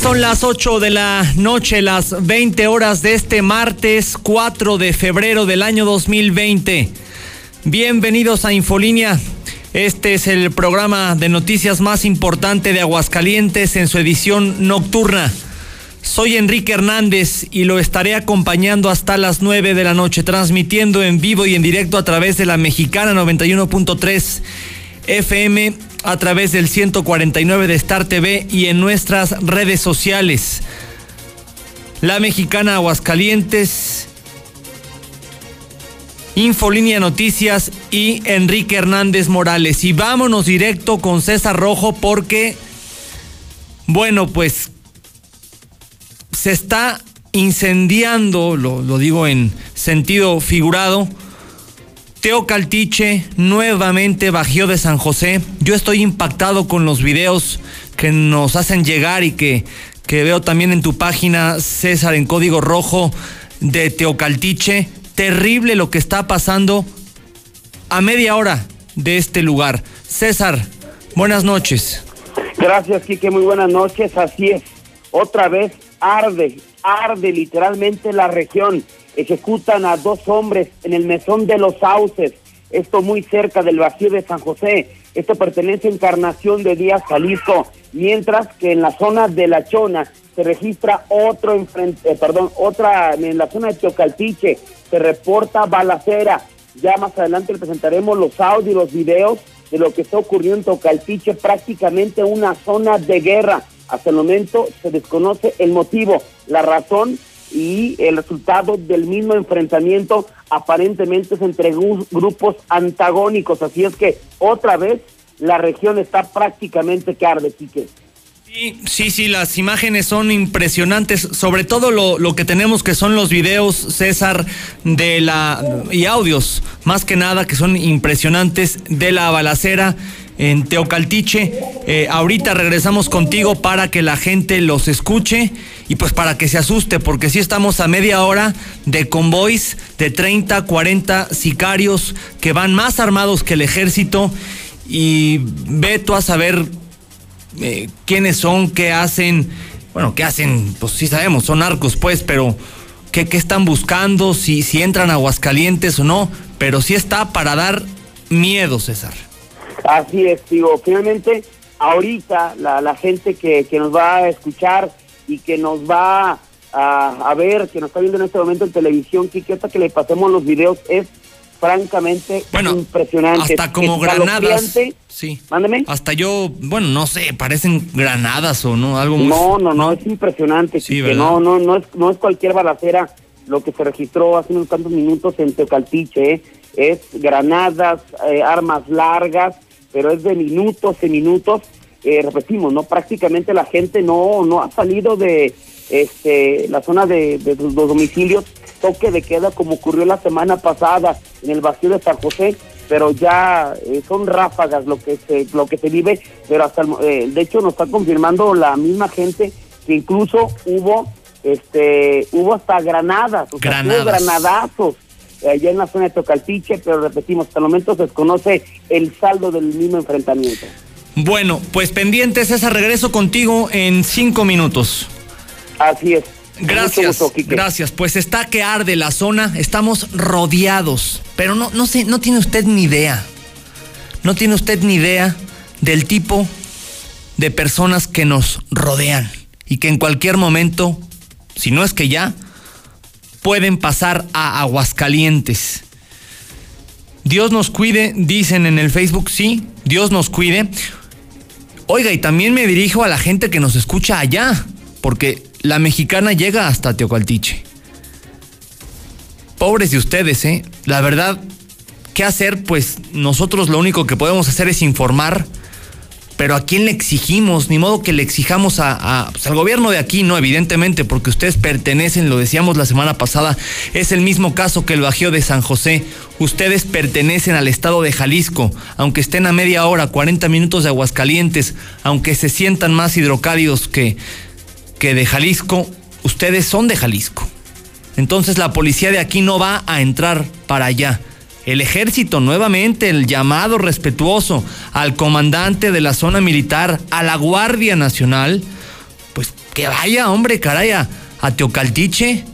Son las 8 de la noche, las 20 horas de este martes 4 de febrero del año 2020. Bienvenidos a Infolínea. Este es el programa de noticias más importante de Aguascalientes en su edición nocturna. Soy Enrique Hernández y lo estaré acompañando hasta las 9 de la noche, transmitiendo en vivo y en directo a través de la mexicana 91.3 FM a través del 149 de Star TV y en nuestras redes sociales. La Mexicana Aguascalientes, Infolínea Noticias y Enrique Hernández Morales. Y vámonos directo con César Rojo porque, bueno, pues se está incendiando, lo, lo digo en sentido figurado, Teo Caltiche nuevamente Bajío de San José. Yo estoy impactado con los videos que nos hacen llegar y que, que veo también en tu página, César, en código rojo de Teocaltiche. Terrible lo que está pasando a media hora de este lugar. César, buenas noches. Gracias, Quique, muy buenas noches. Así es, otra vez arde, arde literalmente la región ejecutan a dos hombres en el mesón de los sauces, esto muy cerca del vacío de San José. Esto pertenece a Encarnación de Díaz Jalisco, mientras que en la zona de La Chona se registra otro enfrente, eh, perdón, otra en la zona de Teocaltiche se reporta balacera. Ya más adelante le presentaremos los audios y los videos de lo que está ocurriendo en Teocaltiche, prácticamente una zona de guerra. Hasta el momento se desconoce el motivo, la razón y el resultado del mismo enfrentamiento aparentemente es entre grupos antagónicos. Así es que otra vez la región está prácticamente que arde, Sí, sí, sí, las imágenes son impresionantes, sobre todo lo, lo, que tenemos que son los videos, César, de la y audios, más que nada que son impresionantes de la balacera en Teocaltiche. Eh, ahorita regresamos contigo para que la gente los escuche y pues para que se asuste, porque si estamos a media hora de convoys de 30, 40 sicarios que van más armados que el ejército. Y ve tú a saber eh, quiénes son, qué hacen, bueno, qué hacen, pues sí sabemos, son arcos pues, pero qué, qué están buscando, si, si entran a Aguascalientes o no, pero sí está para dar miedo, César. Así es, digo, finalmente ahorita la, la gente que, que, nos va a escuchar y que nos va a, a, ver, que nos está viendo en este momento en televisión, que hasta que le pasemos los videos es francamente bueno, impresionante. Hasta como granadas. Sí. Mándeme. Hasta yo, bueno, no sé, parecen granadas o no, algo No, no, no, es impresionante. Sí, que no, no, no es, no es cualquier balacera lo que se registró hace unos cuantos minutos en Teocaltiche, ¿eh? es granadas, eh, armas largas, pero es de minutos y minutos. Eh, repetimos, no prácticamente la gente no no ha salido de este la zona de, de los domicilios. Toque de queda como ocurrió la semana pasada en el vacío de San José pero ya eh, son ráfagas lo que se lo que se vive pero hasta el, de hecho nos está confirmando la misma gente que incluso hubo este hubo hasta granadas, o sea, hubo granadazos allá en la zona de Tocaltiche, pero repetimos, hasta el momento se desconoce el saldo del mismo enfrentamiento. Bueno, pues pendientes, esa regreso contigo en cinco minutos. Así es. Gracias, gusto, gracias. Pues está que arde la zona, estamos rodeados, pero no, no sé, no tiene usted ni idea, no tiene usted ni idea del tipo de personas que nos rodean y que en cualquier momento, si no es que ya, pueden pasar a Aguascalientes. Dios nos cuide, dicen en el Facebook, sí, Dios nos cuide. Oiga, y también me dirijo a la gente que nos escucha allá, porque la mexicana llega hasta Teocaltiche. Pobres de ustedes, ¿eh? La verdad, ¿qué hacer? Pues nosotros lo único que podemos hacer es informar pero ¿a quién le exigimos? Ni modo que le exijamos a, pues, al gobierno de aquí, no, evidentemente, porque ustedes pertenecen, lo decíamos la semana pasada, es el mismo caso que el Bajío de San José. Ustedes pertenecen al estado de Jalisco, aunque estén a media hora, 40 minutos de Aguascalientes, aunque se sientan más hidrocálidos que, que de Jalisco, ustedes son de Jalisco. Entonces la policía de aquí no va a entrar para allá. El ejército, nuevamente, el llamado respetuoso al comandante de la zona militar, a la Guardia Nacional, pues que vaya, hombre, caraya, a Teocaltiche,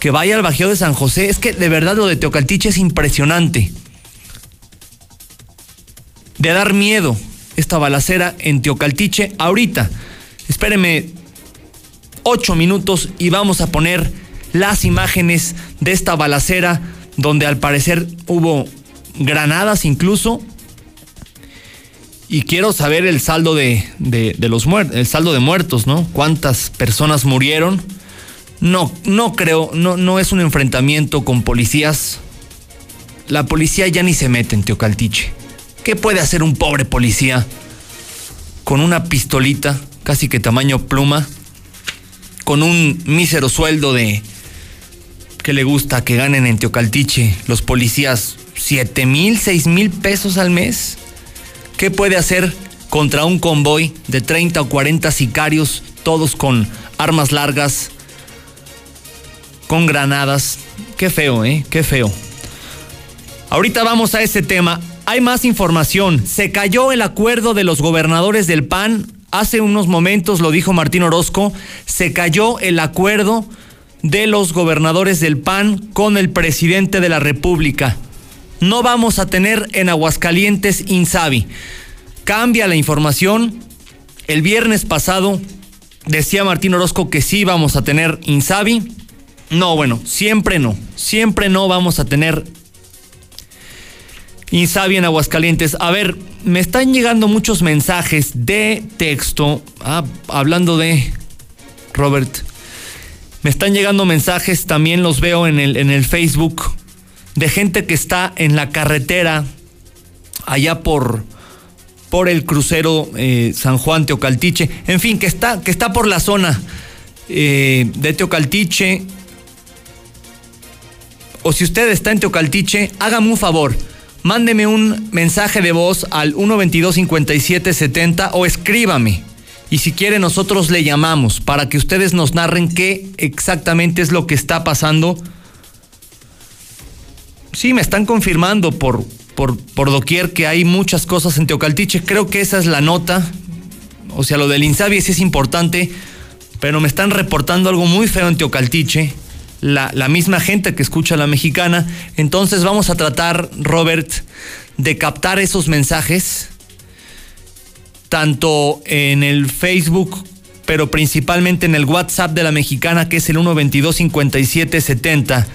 que vaya al Bajío de San José. Es que de verdad lo de Teocaltiche es impresionante. De dar miedo esta balacera en Teocaltiche ahorita. Espéreme ocho minutos y vamos a poner las imágenes de esta balacera donde al parecer hubo granadas incluso. Y quiero saber el saldo de, los muertos, el saldo de muertos, ¿no? ¿Cuántas personas murieron? No, no creo, no, no es un enfrentamiento con policías. La policía ya ni se mete en Teocaltiche. ¿Qué puede hacer un pobre policía con una pistolita, casi que tamaño pluma, con un mísero sueldo de que le gusta que ganen en Teocaltiche los policías 7 mil, 6 mil pesos al mes? ¿Qué puede hacer contra un convoy de 30 o 40 sicarios, todos con armas largas, con granadas? Qué feo, ¿eh? Qué feo. Ahorita vamos a ese tema. Hay más información. Se cayó el acuerdo de los gobernadores del PAN. Hace unos momentos lo dijo Martín Orozco. Se cayó el acuerdo de los gobernadores del PAN con el presidente de la República. No vamos a tener en Aguascalientes Insabi. Cambia la información. El viernes pasado decía Martín Orozco que sí vamos a tener Insabi. No, bueno, siempre no. Siempre no vamos a tener Insabi en Aguascalientes. A ver, me están llegando muchos mensajes de texto ah, hablando de Robert me están llegando mensajes, también los veo en el, en el Facebook, de gente que está en la carretera allá por, por el crucero eh, San Juan Teocaltiche, en fin, que está, que está por la zona eh, de Teocaltiche. O si usted está en Teocaltiche, hágame un favor, mándeme un mensaje de voz al 122 5770 o escríbame y si quiere nosotros le llamamos para que ustedes nos narren qué exactamente es lo que está pasando. Sí, me están confirmando por, por, por doquier que hay muchas cosas en Teocaltiche. Creo que esa es la nota. O sea, lo del Insabi sí es importante, pero me están reportando algo muy feo en Teocaltiche. La, la, misma gente que escucha la mexicana. Entonces vamos a tratar, Robert, de captar esos mensajes tanto en el Facebook, pero principalmente en el WhatsApp de la mexicana, que es el 122 5770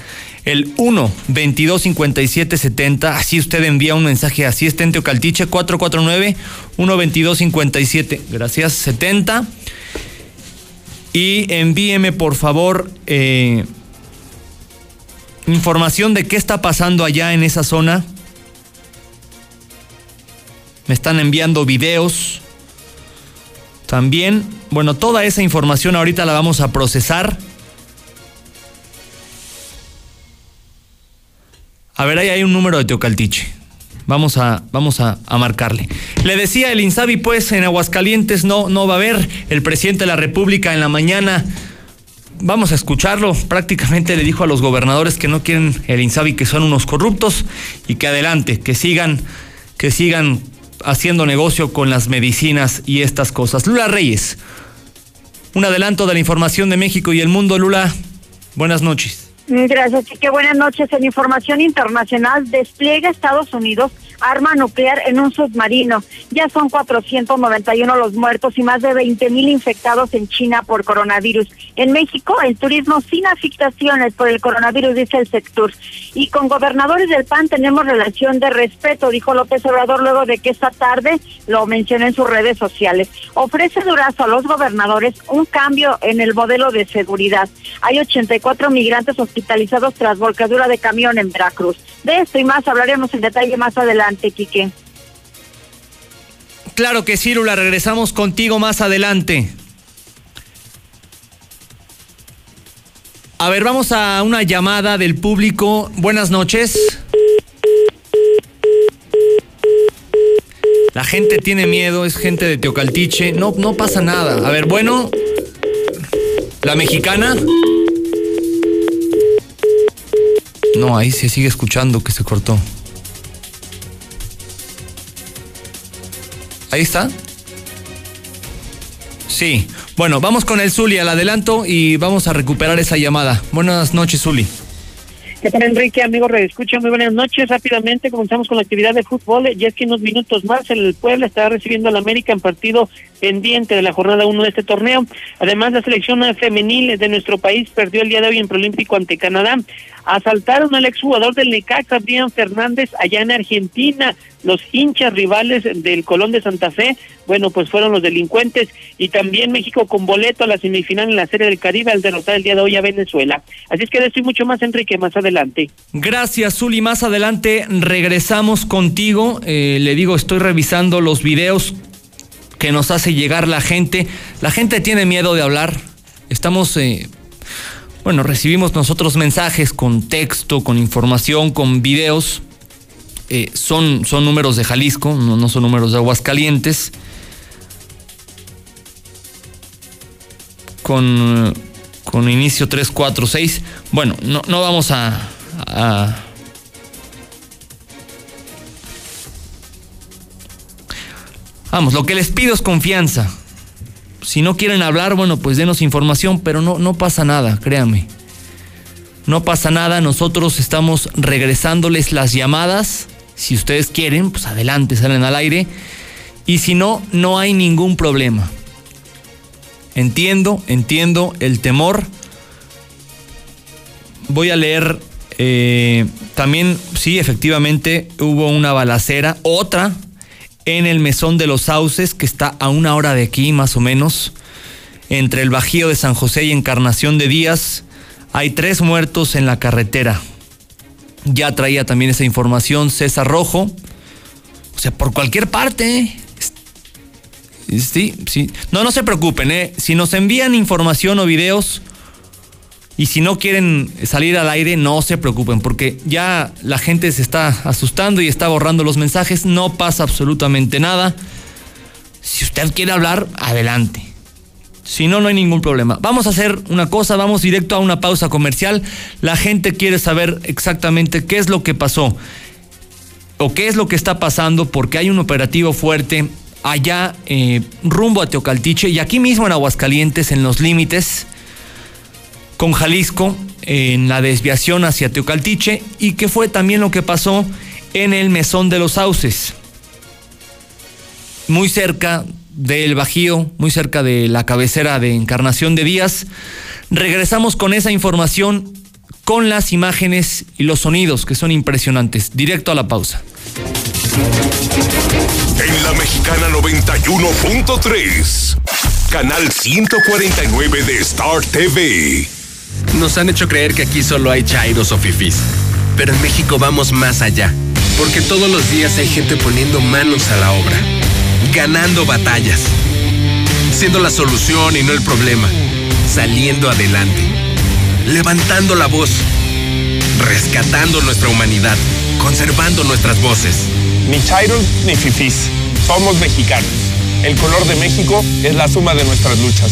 el 1 22 57 70 así usted envía un mensaje así está en Teocaltiche 449 1 22 57 gracias 70 y envíeme por favor eh, información de qué está pasando allá en esa zona. Me están enviando videos también, bueno, toda esa información ahorita la vamos a procesar. A ver, ahí hay un número de Teocaltiche. Vamos a, vamos a, marcarle. Le decía el Insabi, pues en Aguascalientes no, no va a haber. El presidente de la República en la mañana, vamos a escucharlo, prácticamente le dijo a los gobernadores que no quieren el Insabi, que son unos corruptos y que adelante, que sigan, que sigan haciendo negocio con las medicinas y estas cosas. Lula Reyes, un adelanto de la información de México y el mundo. Lula, buenas noches. Gracias, qué buenas noches. En información internacional, despliega Estados Unidos arma nuclear en un submarino. Ya son 491 los muertos y más de 20 mil infectados en China por coronavirus. En México, el turismo sin afectaciones por el coronavirus, dice el sector. Y con gobernadores del PAN tenemos relación de respeto, dijo López Obrador luego de que esta tarde lo mencionó en sus redes sociales. Ofrece Durazo a los gobernadores un cambio en el modelo de seguridad. Hay 84 migrantes hospitalizados tras volcadura de camión en Veracruz. De esto y más hablaremos en detalle más adelante, Quique. Claro que sí, Lula, regresamos contigo más adelante. A ver, vamos a una llamada del público. Buenas noches. La gente tiene miedo, es gente de Teocaltiche. No, no pasa nada. A ver, bueno. La mexicana. No, ahí se sigue escuchando que se cortó. Ahí está. Sí. Bueno, vamos con el Zuli al adelanto y vamos a recuperar esa llamada. Buenas noches, Zuli. ¿Qué tal, Enrique? Amigo Escucha, muy buenas noches. Rápidamente comenzamos con la actividad de fútbol. Ya es que unos minutos más el Puebla estará recibiendo al América en partido pendiente de la jornada 1 de este torneo. Además, la selección femenil de nuestro país perdió el día de hoy en Prolímpico ante Canadá. Asaltaron al exjugador del Necaxa, Brian Fernández, allá en Argentina. Los hinchas rivales del Colón de Santa Fe, bueno, pues fueron los delincuentes. Y también México con boleto a la semifinal en la Serie del Caribe al derrotar el día de hoy a Venezuela. Así es que de esto y mucho más, Enrique, más adelante. Gracias, Zuli. Más adelante regresamos contigo. Eh, le digo, estoy revisando los videos que nos hace llegar la gente. La gente tiene miedo de hablar. Estamos, eh, bueno, recibimos nosotros mensajes con texto, con información, con videos. Eh, son, son números de Jalisco, no, son números de Aguascalientes. Con, con inicio 346. Bueno, no, no vamos a Vamos, lo que les pido es confianza. Si no quieren hablar, bueno, pues denos información, pero no, no pasa nada, créanme. No pasa nada, nosotros estamos regresándoles las llamadas. Si ustedes quieren, pues adelante, salen al aire. Y si no, no hay ningún problema. Entiendo, entiendo el temor. Voy a leer eh, también, sí, efectivamente, hubo una balacera, otra en el Mesón de los Sauces, que está a una hora de aquí más o menos, entre el Bajío de San José y Encarnación de Díaz. Hay tres muertos en la carretera. Ya traía también esa información César Rojo. O sea, por cualquier parte. Sí, sí. No, no se preocupen, ¿eh? Si nos envían información o videos, y si no quieren salir al aire, no se preocupen, porque ya la gente se está asustando y está borrando los mensajes. No pasa absolutamente nada. Si usted quiere hablar, adelante. Si no, no hay ningún problema. Vamos a hacer una cosa, vamos directo a una pausa comercial. La gente quiere saber exactamente qué es lo que pasó o qué es lo que está pasando, porque hay un operativo fuerte allá eh, rumbo a Teocaltiche y aquí mismo en Aguascalientes, en los límites con Jalisco en la desviación hacia Teocaltiche y que fue también lo que pasó en el Mesón de los Sauces, muy cerca del Bajío, muy cerca de la cabecera de Encarnación de Díaz. Regresamos con esa información, con las imágenes y los sonidos que son impresionantes. Directo a la pausa. En la Mexicana 91.3, canal 149 de Star TV. Nos han hecho creer que aquí solo hay chairos o fifis. Pero en México vamos más allá. Porque todos los días hay gente poniendo manos a la obra. Ganando batallas. Siendo la solución y no el problema. Saliendo adelante. Levantando la voz. Rescatando nuestra humanidad. Conservando nuestras voces. Ni chairos ni fifis. Somos mexicanos. El color de México es la suma de nuestras luchas.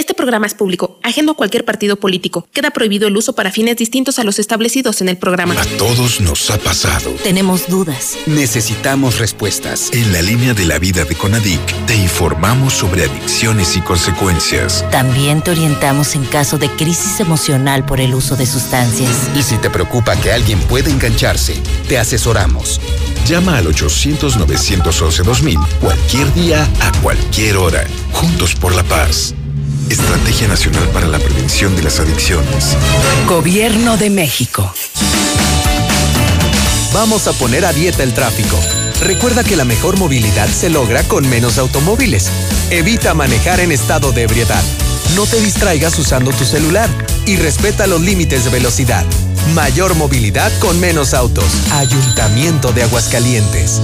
Este programa es público, ajeno a cualquier partido político. Queda prohibido el uso para fines distintos a los establecidos en el programa. A todos nos ha pasado. Tenemos dudas. Necesitamos respuestas. En la línea de la vida de Conadic, te informamos sobre adicciones y consecuencias. También te orientamos en caso de crisis emocional por el uso de sustancias. Y si te preocupa que alguien pueda engancharse, te asesoramos. Llama al 800-911-2000 cualquier día, a cualquier hora. Juntos por la paz. Estrategia Nacional para la Prevención de las Adicciones. Gobierno de México. Vamos a poner a dieta el tráfico. Recuerda que la mejor movilidad se logra con menos automóviles. Evita manejar en estado de ebriedad. No te distraigas usando tu celular y respeta los límites de velocidad. Mayor movilidad con menos autos. Ayuntamiento de Aguascalientes.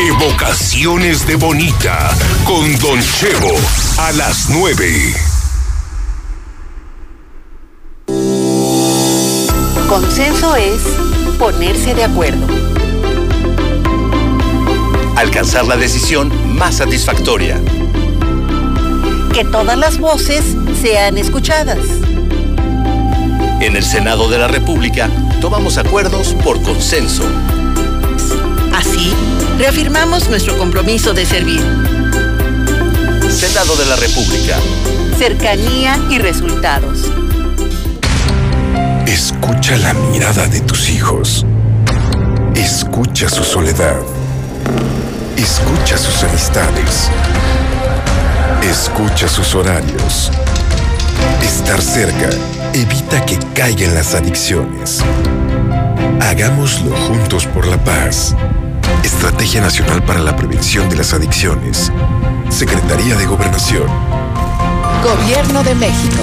Evocaciones de Bonita con Don Chevo a las 9. Consenso es ponerse de acuerdo. Alcanzar la decisión más satisfactoria. Que todas las voces sean escuchadas. En el Senado de la República tomamos acuerdos por consenso. Así, reafirmamos nuestro compromiso de servir. Senado de la República. Cercanía y resultados. Escucha la mirada de tus hijos. Escucha su soledad. Escucha sus amistades. Escucha sus horarios. Estar cerca evita que caigan las adicciones. Hagámoslo juntos por la paz. Estrategia Nacional para la Prevención de las Adicciones. Secretaría de Gobernación. Gobierno de México.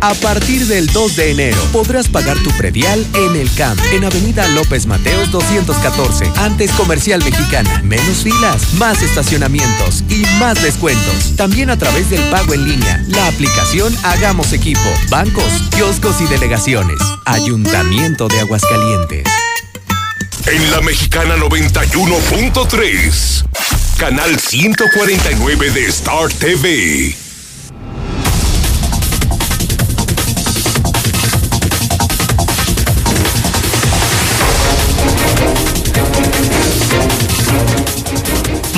A partir del 2 de enero podrás pagar tu predial en el CAMP, en Avenida López Mateos 214, antes Comercial Mexicana. Menos filas, más estacionamientos y más descuentos. También a través del pago en línea, la aplicación Hagamos Equipo, bancos, kioscos y delegaciones. Ayuntamiento de Aguascalientes. En la Mexicana 91.3, canal 149 de Star TV.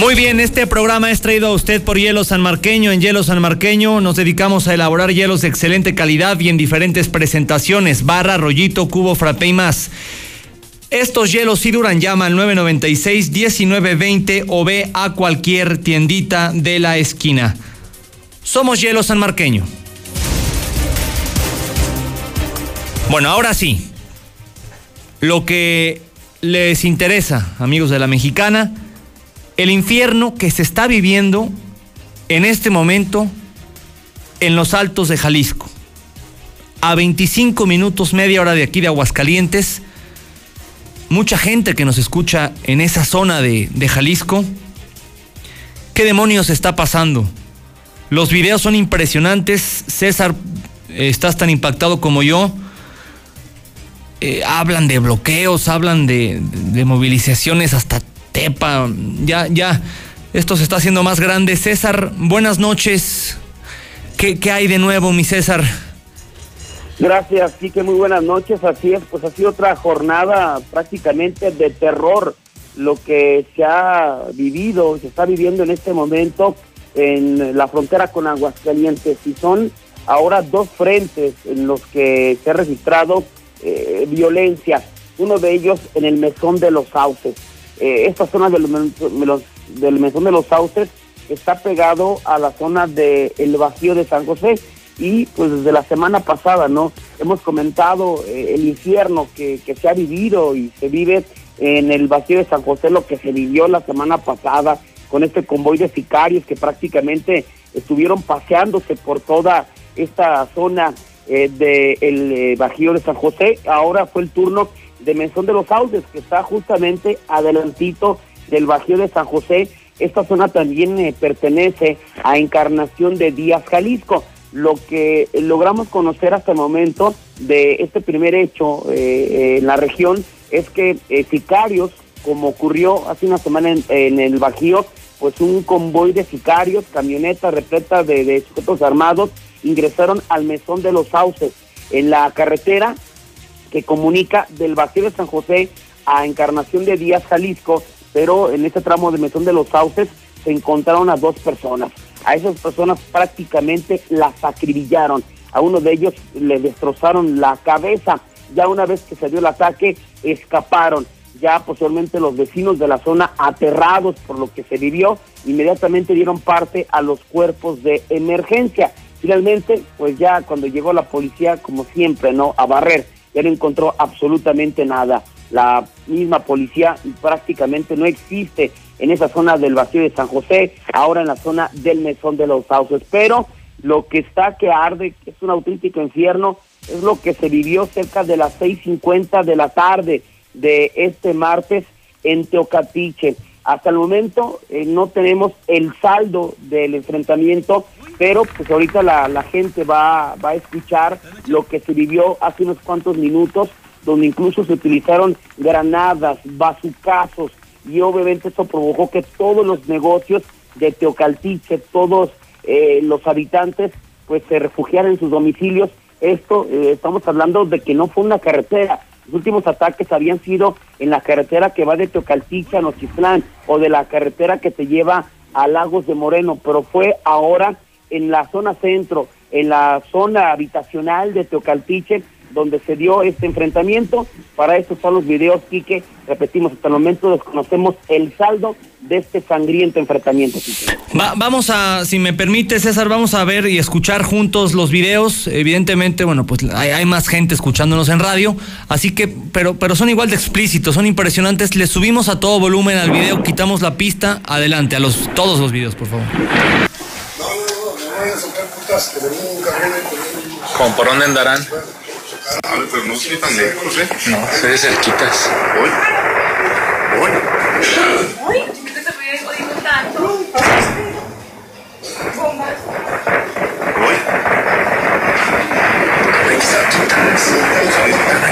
Muy bien, este programa es traído a usted por Hielo San Marqueño. En Hielo San Marqueño nos dedicamos a elaborar hielos de excelente calidad y en diferentes presentaciones, barra, rollito, cubo, frappé y más. Estos hielos sí duran, llama al 996-1920 o ve a cualquier tiendita de la esquina. Somos Hielo San Marqueño. Bueno, ahora sí. Lo que les interesa, amigos de la mexicana, el infierno que se está viviendo en este momento en los altos de Jalisco. A 25 minutos, media hora de aquí de Aguascalientes, mucha gente que nos escucha en esa zona de, de Jalisco. ¿Qué demonios está pasando? Los videos son impresionantes. César, estás tan impactado como yo. Eh, hablan de bloqueos, hablan de, de movilizaciones hasta Tepa, ya, ya, esto se está haciendo más grande. César, buenas noches. ¿Qué, qué hay de nuevo, mi César? Gracias, sí que muy buenas noches. Así es, pues ha sido otra jornada prácticamente de terror lo que se ha vivido, se está viviendo en este momento en la frontera con Aguascalientes. Y son ahora dos frentes en los que se ha registrado eh, violencia. Uno de ellos en el mesón de los sauces. Eh, esta zona del, del mesón de los sauces está pegado a la zona del el Bajío de San José y pues desde la semana pasada, ¿no? Hemos comentado eh, el infierno que, que, se ha vivido y se vive en el Bajío de San José, lo que se vivió la semana pasada con este convoy de sicarios que prácticamente estuvieron paseándose por toda esta zona eh, del eh, Bajío de San José. Ahora fue el turno de Mesón de los Sauces, que está justamente adelantito del Bajío de San José. Esta zona también eh, pertenece a Encarnación de Díaz, Jalisco. Lo que logramos conocer hasta el momento de este primer hecho eh, en la región es que eh, sicarios como ocurrió hace una semana en, en el Bajío, pues un convoy de sicarios, camionetas repletas de, de sujetos armados, ingresaron al mesón de los sauces en la carretera que comunica del Bajío de San José a Encarnación de Díaz, Jalisco, pero en este tramo de mesón de los sauces se encontraron a dos personas. A esas personas prácticamente las acribillaron. A uno de ellos le destrozaron la cabeza. Ya una vez que se dio el ataque, escaparon. Ya posteriormente los vecinos de la zona, aterrados por lo que se vivió, inmediatamente dieron parte a los cuerpos de emergencia. Finalmente, pues ya cuando llegó la policía, como siempre, ¿no? A barrer, ya no encontró absolutamente nada. La misma policía prácticamente no existe en esa zona del vacío de San José, ahora en la zona del mesón de los sauces. Pero lo que está que arde, que es un auténtico infierno, es lo que se vivió cerca de las 6.50 de la tarde de este martes en Teocatiche. Hasta el momento eh, no tenemos el saldo del enfrentamiento, pero pues ahorita la, gente va, va a escuchar lo que se vivió hace unos cuantos minutos, donde incluso se utilizaron granadas, bazucazos, y obviamente esto provocó que todos los negocios de Teocaltiche, todos eh, los habitantes, pues se refugiaran en sus domicilios. Esto, eh, estamos hablando de que no fue una carretera, los últimos ataques habían sido en la carretera que va de Teocaltiche a Nochislán o de la carretera que te lleva a Lagos de Moreno, pero fue ahora en la zona centro, en la zona habitacional de Teocaltiche, donde se dio este enfrentamiento. Para eso están los videos, Quique. Repetimos, hasta el momento desconocemos el saldo de este sangriento enfrentamiento. Vamos a, si me permite, César, vamos a ver y escuchar juntos los videos. Evidentemente, bueno, pues hay, hay más gente escuchándonos en radio, así que, pero, pero son igual de explícitos, son impresionantes. Le subimos a todo volumen al video, quitamos la pista, adelante, a los todos los videos, por favor. ¿Con por dónde andarán? pero no estoy tan lejos, ¿eh? No, soy de cerquitas. Hoy. Hoy.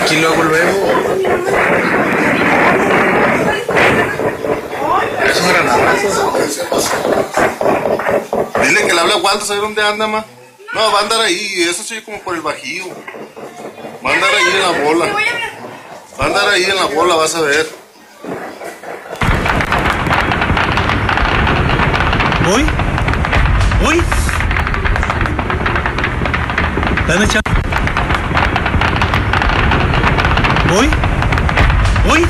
Aquí luego, luego. Es un granadazo. Dile que le hable a Waldo, ¿sabe dónde anda, ma? No, va a andar ahí, eso sí, como por el bajío. Va a andar ahí en la bola. Va a andar ahí en la bola, vas a ver. ¿Hoy? ¿Hoy? Dame chance. ¿Hoy? ¿Hoy?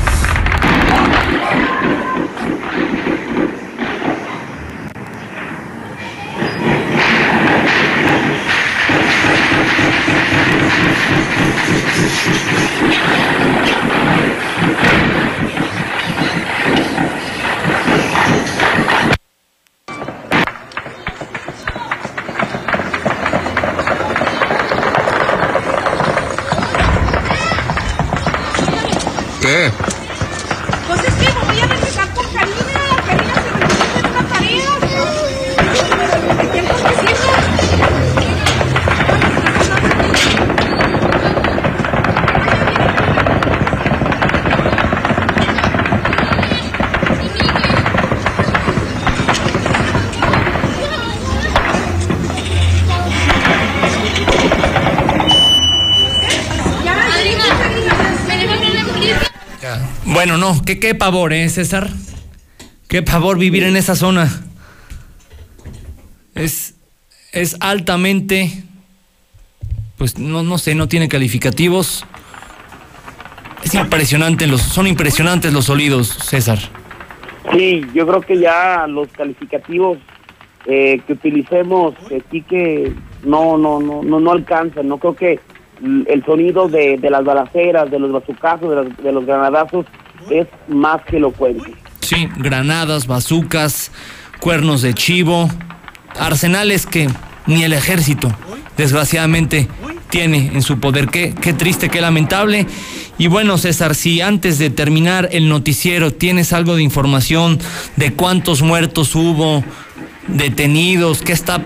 ¿Qué? No, qué, qué pavor, ¿eh, César? Qué pavor vivir en esa zona. Es, es altamente, pues no, no sé, no tiene calificativos. Es impresionante, los, son impresionantes los sonidos, César. Sí, yo creo que ya los calificativos eh, que utilicemos aquí que no, no, no, no, no alcanzan. No creo que el sonido de, de las balaceras, de los bazucazos, de de los granadazos es más que elocuente. Sí, granadas, bazucas, cuernos de chivo, arsenales que ni el ejército, desgraciadamente, tiene en su poder. Qué, qué triste, qué lamentable. Y bueno, César, si antes de terminar el noticiero tienes algo de información de cuántos muertos hubo, detenidos, qué está,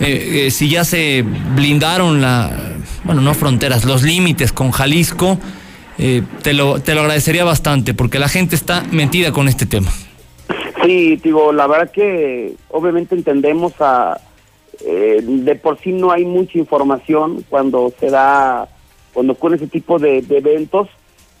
eh, eh, si ya se blindaron la, bueno, no fronteras, los límites con Jalisco. Eh, te, lo, te lo agradecería bastante porque la gente está metida con este tema. Sí, digo, la verdad que obviamente entendemos a... eh, de por sí no hay mucha información cuando se da, cuando ocurre ese tipo de, eventos,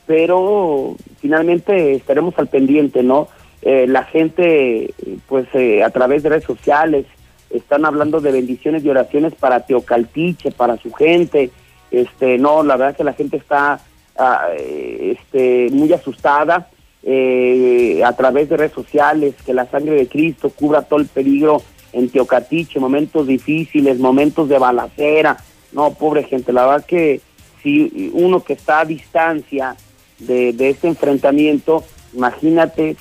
pero finalmente estaremos al pendiente, ¿no? Eh, la gente, pues eh, a través de redes sociales, están hablando de bendiciones y oraciones para Teocaltiche, para su gente. Este, no, la verdad que la gente está ah, este, muy asustada eh, a través de redes sociales, que la sangre de Cristo cubra todo el peligro en Teocatiche, momentos difíciles, momentos de balacera. No, pobre gente, la verdad que si uno que está a distancia de, de este enfrentamiento, imagínate,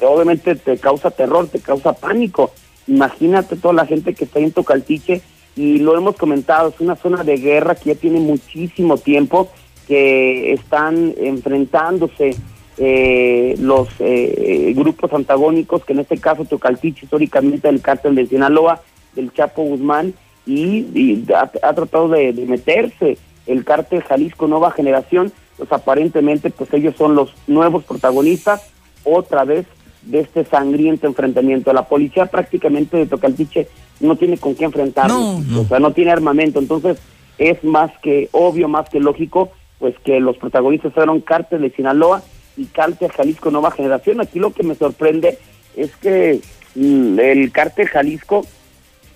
obviamente te causa terror, te causa pánico. Imagínate toda la gente que está en Tocaltiche y lo hemos comentado, es una zona de guerra que ya tiene muchísimo tiempo que están enfrentándose eh, los eh, grupos antagónicos, que en este caso Tocaltiche históricamente del cártel de Sinaloa, del Chapo Guzmán, y, y ha, ha tratado de, de meterse. El cártel Jalisco Nueva Generación, pues aparentemente pues ellos son los nuevos protagonistas otra vez de este sangriento enfrentamiento. La policía prácticamente de Tocaltiche no tiene con qué enfrentarlo, o sea, no tiene armamento, entonces es más que obvio, más que lógico, pues que los protagonistas fueron Cártel de Sinaloa y Cártel Jalisco Nueva Generación. Aquí lo que me sorprende es que mm, el Cártel Jalisco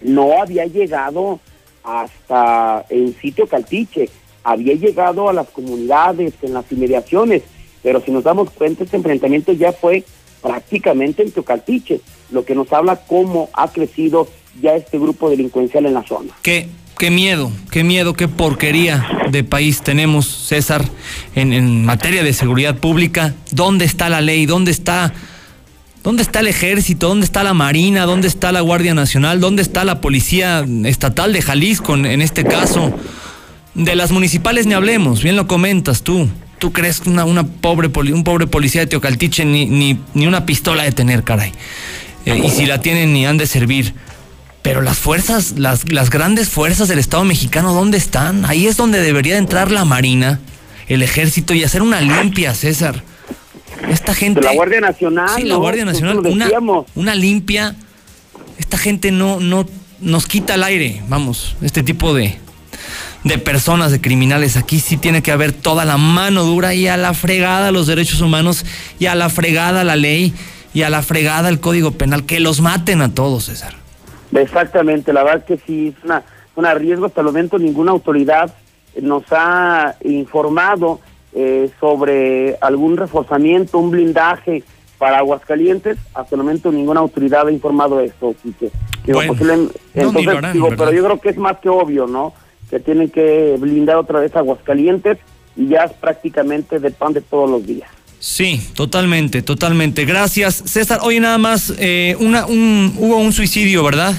no había llegado hasta el sitio Caltiche, había llegado a las comunidades, en las inmediaciones, pero si nos damos cuenta, este enfrentamiento ya fue prácticamente en Teocaltiche, lo que nos habla cómo ha crecido ya este grupo delincuencial en la zona. Qué, qué miedo, qué miedo, qué porquería de país tenemos, César, en, materia de seguridad pública. ¿Dónde está la ley? ¿Dónde está, ¿Dónde está el ejército? ¿Dónde está la Marina? ¿Dónde está la Guardia Nacional? ¿Dónde está la Policía Estatal de Jalisco en, este caso? De las municipales ni hablemos, bien lo comentas tú. ¿Tú crees que una, pobre un pobre policía de Teocaltiche ni, ni, ni una pistola de tener, caray? Eh, y si la tienen ni han de servir. Pero las fuerzas, las, las grandes fuerzas del Estado mexicano, ¿dónde están? Ahí es donde debería entrar la Marina, el ejército y hacer una limpia, César. Esta gente... La Guardia Nacional. Sí, la ¿no? Guardia Nacional, una, una limpia. Esta gente no, no nos quita el aire, vamos, este tipo de, de personas, de criminales. Aquí sí tiene que haber toda la mano dura y a la fregada los derechos humanos y a la fregada la ley y a la fregada el código penal. Que los maten a todos, César. Exactamente, la verdad que sí, es una, un riesgo. Hasta el momento ninguna autoridad nos ha informado eh, sobre algún reforzamiento, un blindaje para Aguascalientes. Hasta el momento ninguna autoridad ha informado esto, Quique. Digo, Bueno, posible- no, ni entonces, harán, digo, pero yo creo que es más que obvio, ¿no? Que tienen que blindar otra vez Aguascalientes y ya es prácticamente de pan de todos los días. Sí, totalmente, totalmente. Gracias, César. Oye, nada más, eh, una, un, hubo un suicidio, ¿verdad?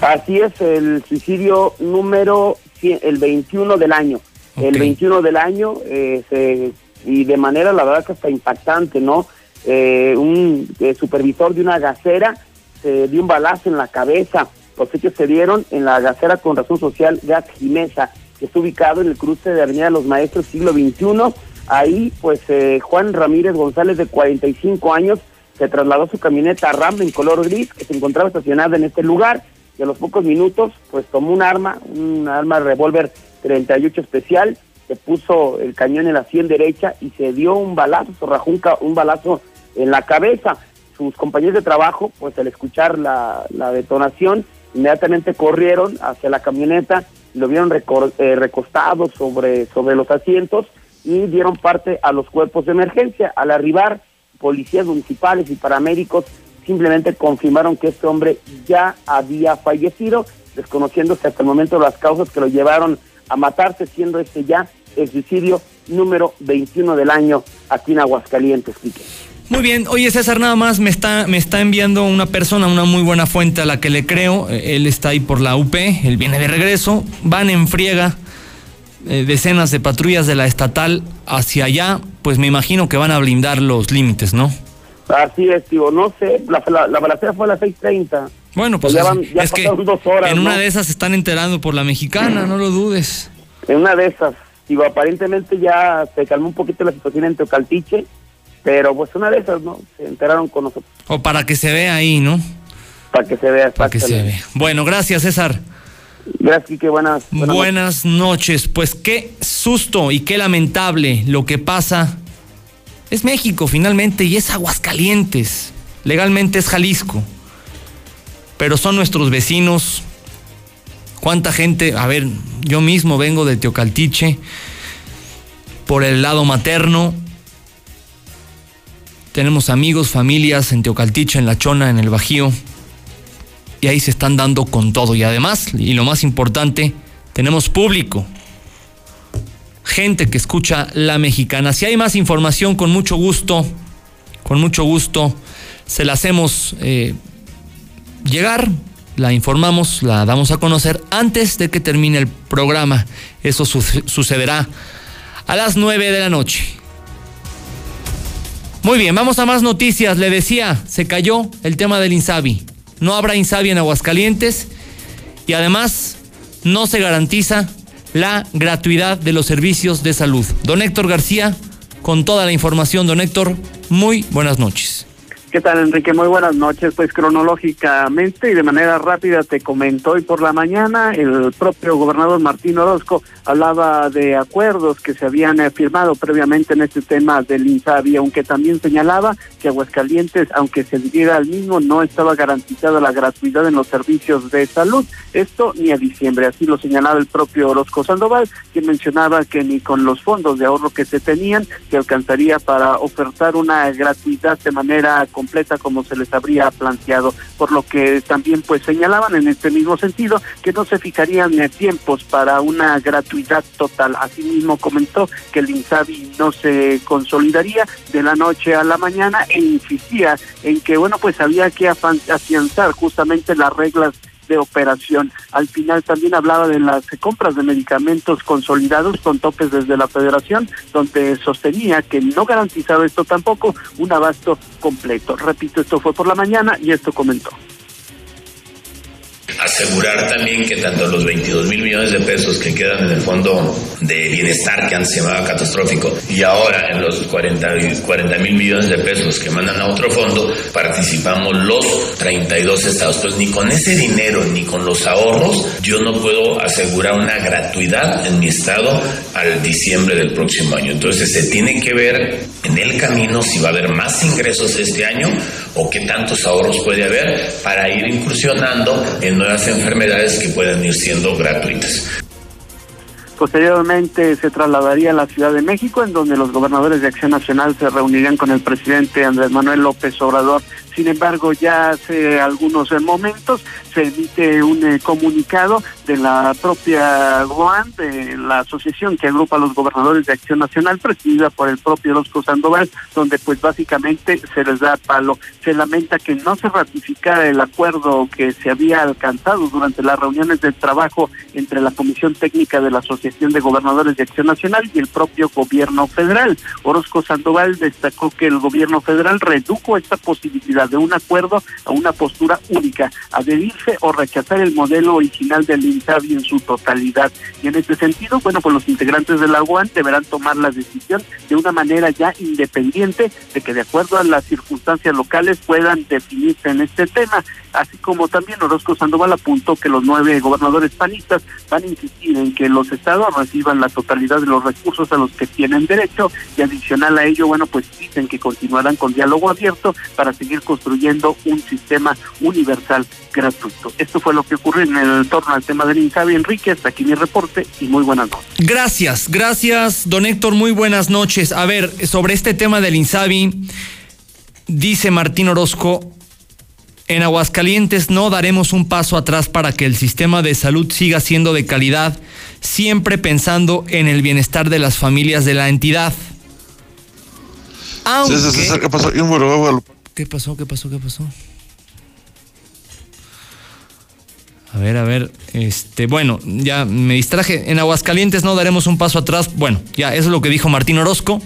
Así es, el suicidio número cien- el 21 del año. El 21 del año, eh, se- y de manera, la verdad que hasta impactante, ¿no? Eh, un eh, supervisor de una gasera se dio un balazo en la cabeza. Los hechos se dieron en la gasera con razón social Gas Jimesa, que está ubicado en el cruce de Avenida Los Maestros, siglo XXI. Ahí, pues, eh, Juan Ramírez González, de 45 años, se trasladó su camioneta RAM en color gris, que se encontraba estacionada en este lugar, y a los pocos minutos, pues, tomó un arma, un arma revólver 38 especial, se puso el cañón en la sien derecha y se dio un balazo, se rajó un, un balazo en la cabeza. Sus compañeros de trabajo, pues al escuchar la, la detonación, inmediatamente corrieron hacia la camioneta, lo vieron recor- eh, recostado sobre, sobre los asientos y dieron parte a los cuerpos de emergencia. Al arribar, policías municipales y paramédicos simplemente confirmaron que este hombre ya había fallecido, desconociéndose hasta el momento las causas que lo llevaron a matarse, siendo este ya el suicidio número 21 del año aquí en Aguascalientes, Quique. Muy bien, oye César, nada más me está, me está enviando una persona, una muy buena fuente a la que le creo. Él está ahí por la UP, él viene de regreso, van en friega eh, decenas de patrullas de la estatal hacia allá, pues me imagino que van a blindar los límites, ¿no? Así es, tío, no sé, la, la, la balacera fue a las 6.30. Bueno, pues ya, van, ya es que pasaron dos horas, en una de esas se están enterando por la mexicana, no lo dudes. En una de esas. Digo, aparentemente ya se calmó un poquito la situación en Teocaltiche, pero pues una de esas, ¿no? Se enteraron con nosotros. O para que se vea ahí, ¿no? Para que se vea. Para que se vea. Bueno, gracias, César. Gracias, buenas. Buenas, buenas noches. Pues qué susto y qué lamentable lo que pasa. Es México finalmente y es Aguascalientes. Legalmente es Jalisco. Pero son nuestros vecinos. ¿Cuánta gente? A ver, yo mismo vengo de Teocaltiche por el lado materno. Tenemos amigos, familias en Teocaltiche, en La Chona, en el Bajío y ahí se están dando con todo. Y además, y lo más importante, tenemos público, gente que escucha la mexicana. Si hay más información, con mucho gusto, con mucho gusto, se la hacemos eh, llegar, la informamos, la damos a conocer antes de que termine el programa. Eso sucederá a las 9 de la noche. Muy bien, vamos a más noticias. Le decía, se cayó el tema del Insabi no habrá Insabi en Aguascalientes y además no se garantiza la gratuidad de los servicios de salud. Don Héctor García, con toda la información, don Héctor, muy buenas noches. ¿Qué tal, Enrique? Muy buenas noches. Pues cronológicamente y de manera rápida te comento, hoy por la mañana el propio gobernador Martín Orozco hablaba de acuerdos que se habían eh, firmado previamente en este tema del INSABI, aunque también señalaba que Aguascalientes, aunque se dividiera al mismo, no estaba garantizada la gratuidad en los servicios de salud. Esto ni a diciembre, así lo señalaba el propio Orozco Sandoval, quien mencionaba que ni con los fondos de ahorro que se tenían se alcanzaría para ofertar una gratuidad de manera completa como se les habría planteado, por lo que también pues señalaban en este mismo sentido que no se fijarían tiempos para una gratuidad total. Asimismo comentó que el INSABI no se consolidaría de la noche a la mañana e insistía en que bueno pues había que afianzar justamente las reglas de operación. Al final también hablaba de las compras de medicamentos consolidados con topes desde la federación, donde sostenía que no garantizaba esto tampoco un abasto completo. Repito, esto fue por la mañana y esto comentó asegurar también que tanto los 22 mil millones de pesos que quedan en el fondo de bienestar que antes se llamaba catastrófico y ahora en los 40 mil millones de pesos que mandan a otro fondo participamos los 32 estados. Pues ni con ese dinero ni con los ahorros yo no puedo asegurar una gratuidad en mi estado al diciembre del próximo año. Entonces se tiene que ver en el camino si va a haber más ingresos este año o qué tantos ahorros puede haber para ir incursionando en nuevas enfermedades que puedan ir siendo gratuitas. Posteriormente se trasladaría a la Ciudad de México, en donde los gobernadores de Acción Nacional se reunirían con el presidente Andrés Manuel López Obrador sin embargo, ya hace algunos eh, momentos se emite un eh, comunicado de la propia GOAN, de la asociación que agrupa a los gobernadores de Acción Nacional, presidida por el propio Orozco Sandoval, donde pues básicamente se les da palo. Se lamenta que no se ratificara el acuerdo que se había alcanzado durante las reuniones de trabajo entre la Comisión Técnica de la Asociación de Gobernadores de Acción Nacional y el propio gobierno federal. Orozco Sandoval destacó que el gobierno federal redujo esta posibilidad de un acuerdo a una postura única, adherirse o rechazar el modelo original del INSABI en su totalidad. Y en este sentido, bueno, pues los integrantes de la UAN deberán tomar la decisión de una manera ya independiente de que de acuerdo a las circunstancias locales puedan definirse en este tema, así como también Orozco Sandoval apuntó que los nueve gobernadores panistas van a insistir en que los estados reciban la totalidad de los recursos a los que tienen derecho y adicional a ello, bueno, pues dicen que continuarán con diálogo abierto para seguir con construyendo un sistema universal gratuito. Esto fue lo que ocurrió en el torno al tema del INSABI. Enrique, hasta aquí mi reporte y muy buenas noches. Gracias, gracias, don Héctor, muy buenas noches. A ver, sobre este tema del INSABI, dice Martín Orozco, en Aguascalientes no daremos un paso atrás para que el sistema de salud siga siendo de calidad, siempre pensando en el bienestar de las familias de la entidad. ¿qué pasó? ¿Qué pasó? ¿Qué pasó? ¿Qué pasó? A ver, a ver, este, bueno, ya me distraje. En Aguascalientes no daremos un paso atrás. Bueno, ya eso es lo que dijo Martín Orozco.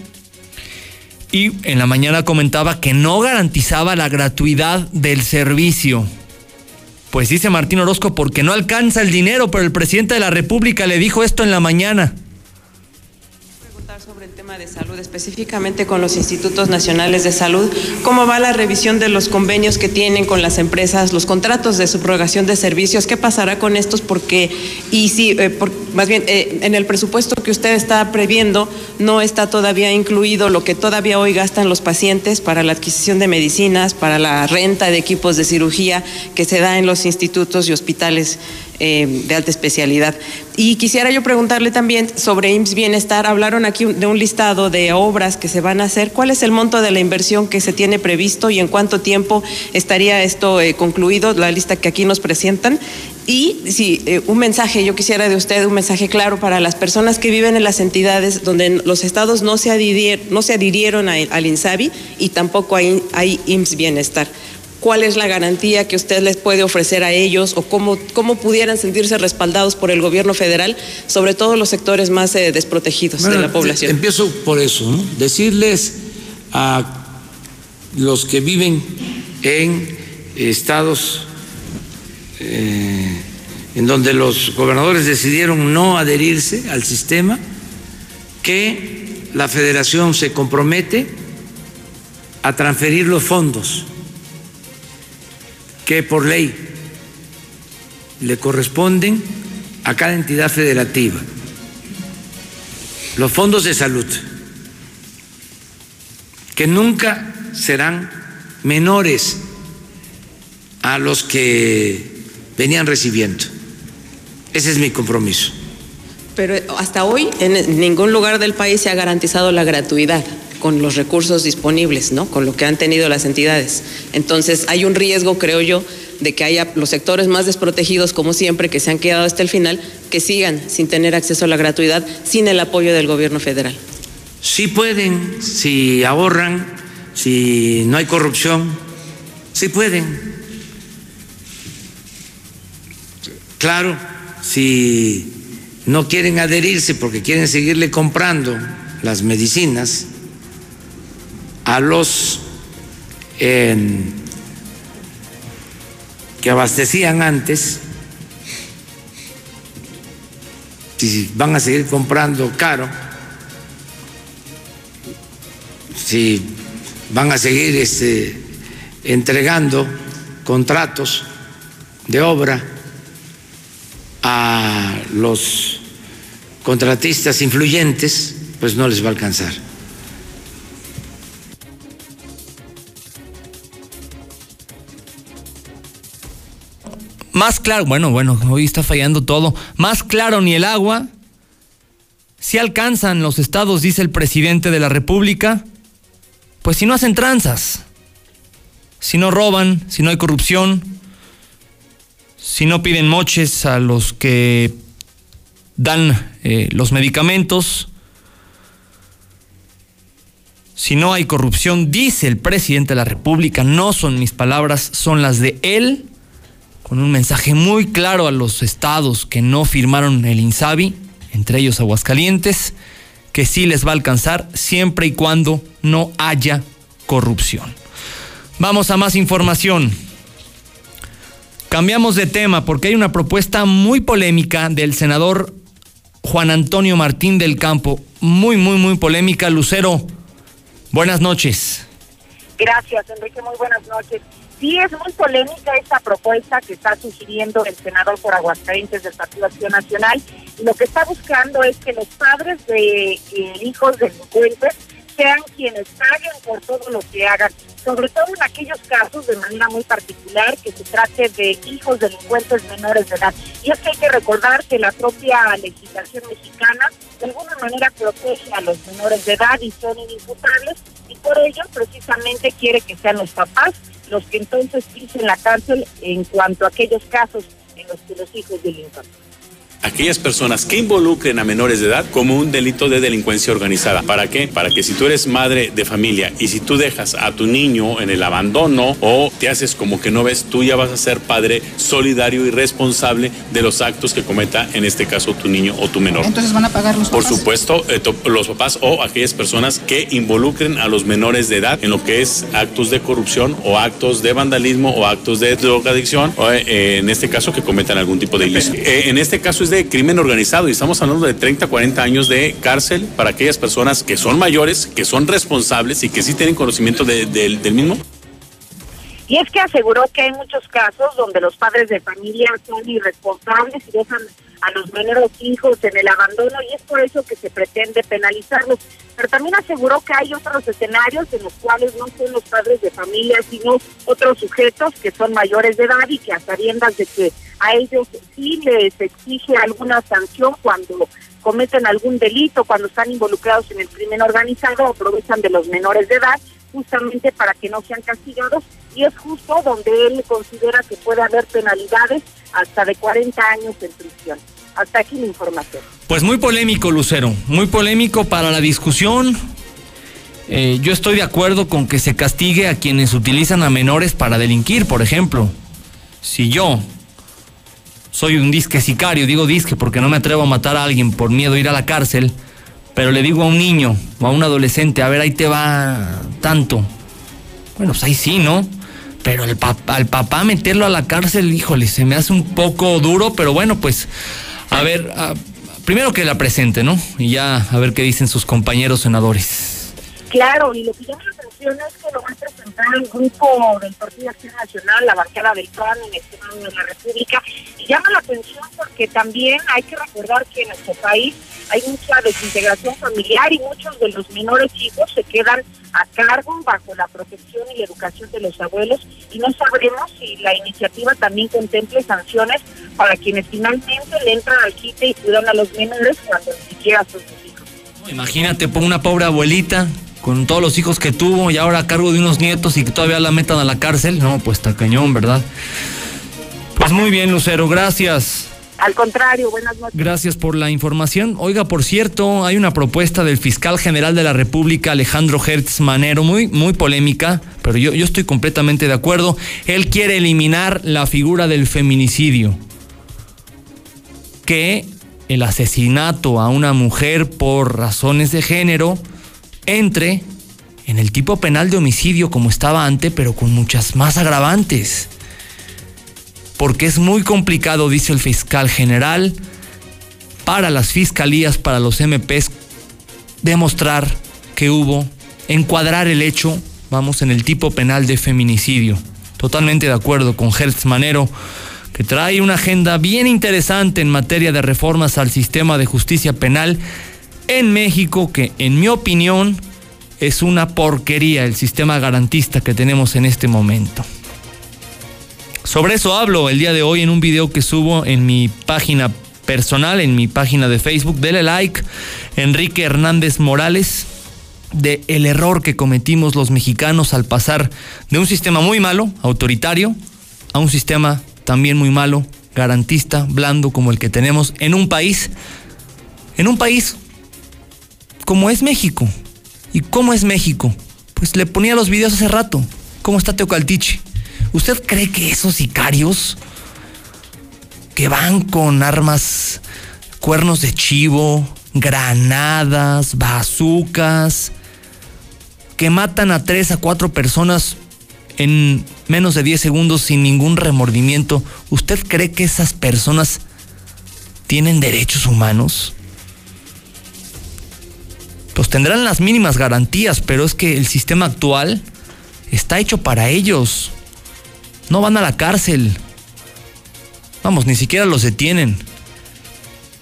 Y en la mañana comentaba que no garantizaba la gratuidad del servicio. Pues dice Martín Orozco porque no alcanza el dinero, pero el presidente de la República le dijo esto en la mañana. Sobre el tema de salud, específicamente con los institutos nacionales de salud. ¿Cómo va la revisión de los convenios que tienen con las empresas, los contratos de subrogación de servicios? ¿Qué pasará con estos? Porque, y si, eh, más bien, eh, en el presupuesto que usted está previendo, no está todavía incluido lo que todavía hoy gastan los pacientes para la adquisición de medicinas, para la renta de equipos de cirugía que se da en los institutos y hospitales eh, de alta especialidad. Y quisiera yo preguntarle también sobre IMSS Bienestar. Hablaron aquí de un listado de obras que se van a hacer. ¿Cuál es el monto de la inversión que se tiene previsto y en cuánto tiempo estaría esto eh, concluido, la lista que aquí nos presentan? Y si eh, un mensaje, yo quisiera de usted un mensaje claro para las personas que viven en las entidades donde los estados no se, adhirier- no se adhirieron a- al INSABI y tampoco hay, hay IMSS Bienestar. ¿Cuál es la garantía que usted les puede ofrecer a ellos o cómo, cómo pudieran sentirse respaldados por el gobierno federal, sobre todo los sectores más eh, desprotegidos de la población? Empiezo por eso, ¿no? Decirles a los que viven en estados eh, en donde los gobernadores decidieron no adherirse al sistema, que la federación se compromete a transferir los fondos que por ley le corresponden a cada entidad federativa los fondos de salud, que nunca serán menores a los que venían recibiendo. Ese es mi compromiso. Pero hasta hoy en ningún lugar del país se ha garantizado la gratuidad con los recursos disponibles, ¿no? Con lo que han tenido las entidades. Entonces hay un riesgo, creo yo, de que haya los sectores más desprotegidos, como siempre, que se han quedado hasta el final, que sigan sin tener acceso a la gratuidad, sin el apoyo del gobierno federal. Sí pueden, si ahorran, si no hay corrupción, sí pueden. Claro, si no quieren adherirse porque quieren seguirle comprando las medicinas a los que abastecían antes, si van a seguir comprando caro, si van a seguir este, entregando contratos de obra a los contratistas influyentes, pues no les va a alcanzar. Más claro, bueno, bueno, hoy está fallando todo. Más claro ni el agua. Si alcanzan los estados, dice el presidente de la República, pues si no hacen tranzas, si no roban, si no hay corrupción, si no piden moches a los que dan eh, los medicamentos, si no hay corrupción, dice el presidente de la República, no son mis palabras, son las de él, con un mensaje muy claro a los estados que no firmaron el INSABI, entre ellos Aguascalientes, que sí les va a alcanzar siempre y cuando no haya corrupción. Vamos a más información. Cambiamos de tema porque hay una propuesta muy polémica del senador Juan Antonio Martín del Campo. Muy, muy, muy polémica. Lucero, buenas noches. Gracias, Enrique. Muy buenas noches. Sí, es muy polémica esta propuesta que está sugiriendo el senador por Aguascalientes del Partido Acción Nacional. Lo que está buscando es que los padres de eh, hijos delincuentes sean quienes paguen por todo lo que hagan, sobre todo en aquellos casos de manera muy particular que se trate de hijos delincuentes menores de edad. Y es que hay que recordar que la propia legislación mexicana de alguna manera protege a los menores de edad y son inimputables por ello precisamente quiere que sean los papás los que entonces pisen la cárcel en cuanto a aquellos casos en los que los hijos delincan. Aquellas personas que involucren a menores de edad como un delito de delincuencia organizada. ¿Para qué? Para que si tú eres madre de familia y si tú dejas a tu niño en el abandono o te haces como que no ves, tú ya vas a ser padre solidario y responsable de los actos que cometa en este caso tu niño o tu menor. Entonces van a pagar los Por papás. supuesto, eh, los papás o aquellas personas que involucren a los menores de edad en lo que es actos de corrupción o actos de vandalismo o actos de drogadicción, o, eh, en este caso que cometan algún tipo de ilícito. Eh, en este caso es de crimen organizado y estamos hablando de 30, 40 años de cárcel para aquellas personas que son mayores, que son responsables y que sí tienen conocimiento de- del- del mismo. Y es que aseguró que hay muchos casos donde los padres de familia son irresponsables y dejan a los menores hijos en el abandono y es por eso que se pretende penalizarlos. Pero también aseguró que hay otros escenarios en los cuales no son los padres de familia, sino otros sujetos que son mayores de edad y que a sabiendas de que a ellos sí les exige alguna sanción cuando cometen algún delito, cuando están involucrados en el crimen organizado, aprovechan de los menores de edad justamente para que no sean castigados y es justo donde él considera que puede haber penalidades hasta de 40 años en prisión. Hasta aquí la información. Pues muy polémico, Lucero. Muy polémico para la discusión. Eh, yo estoy de acuerdo con que se castigue a quienes utilizan a menores para delinquir, por ejemplo. Si yo soy un disque sicario, digo disque porque no me atrevo a matar a alguien por miedo a ir a la cárcel, pero le digo a un niño o a un adolescente, a ver, ahí te va tanto. Bueno, pues ahí sí, ¿no? Pero al papá meterlo a la cárcel, híjole, se me hace un poco duro, pero bueno, pues a ver, primero que la presente, ¿no? Y ya a ver qué dicen sus compañeros senadores. Claro, y lo que llama la que lo va a presentar el grupo del Partido Acción Nacional, la bancada del PAN en el Senado de la República. Y llama la atención porque también hay que recordar que en nuestro país hay mucha desintegración familiar y muchos de los menores hijos se quedan a cargo bajo la protección y la educación de los abuelos y no sabremos si la iniciativa también contemple sanciones para quienes finalmente le entran al quite y cuidan a los menores cuando ni siquiera son sus hijos. Imagínate, por una pobre abuelita con todos los hijos que tuvo y ahora a cargo de unos nietos y que todavía la metan a la cárcel. No, pues está cañón, ¿verdad? Pues muy bien, Lucero, gracias. Al contrario, buenas noches. Gracias por la información. Oiga, por cierto, hay una propuesta del fiscal general de la República, Alejandro Hertz Manero, muy, muy polémica, pero yo, yo estoy completamente de acuerdo. Él quiere eliminar la figura del feminicidio. Que el asesinato a una mujer por razones de género entre en el tipo penal de homicidio como estaba antes, pero con muchas más agravantes porque es muy complicado, dice el fiscal general, para las fiscalías, para los MPs, demostrar que hubo, encuadrar el hecho, vamos, en el tipo penal de feminicidio. Totalmente de acuerdo con Hertz Manero, que trae una agenda bien interesante en materia de reformas al sistema de justicia penal en México, que en mi opinión es una porquería el sistema garantista que tenemos en este momento. Sobre eso hablo el día de hoy en un video que subo en mi página personal, en mi página de Facebook. Dele like, Enrique Hernández Morales, de el error que cometimos los mexicanos al pasar de un sistema muy malo, autoritario, a un sistema también muy malo, garantista, blando como el que tenemos en un país, en un país como es México. ¿Y cómo es México? Pues le ponía los videos hace rato. ¿Cómo está Teocaltiche? ¿Usted cree que esos sicarios que van con armas, cuernos de chivo, granadas, bazucas, que matan a tres a cuatro personas en menos de 10 segundos sin ningún remordimiento, ¿usted cree que esas personas tienen derechos humanos? Pues tendrán las mínimas garantías, pero es que el sistema actual está hecho para ellos no van a la cárcel. Vamos, ni siquiera los detienen.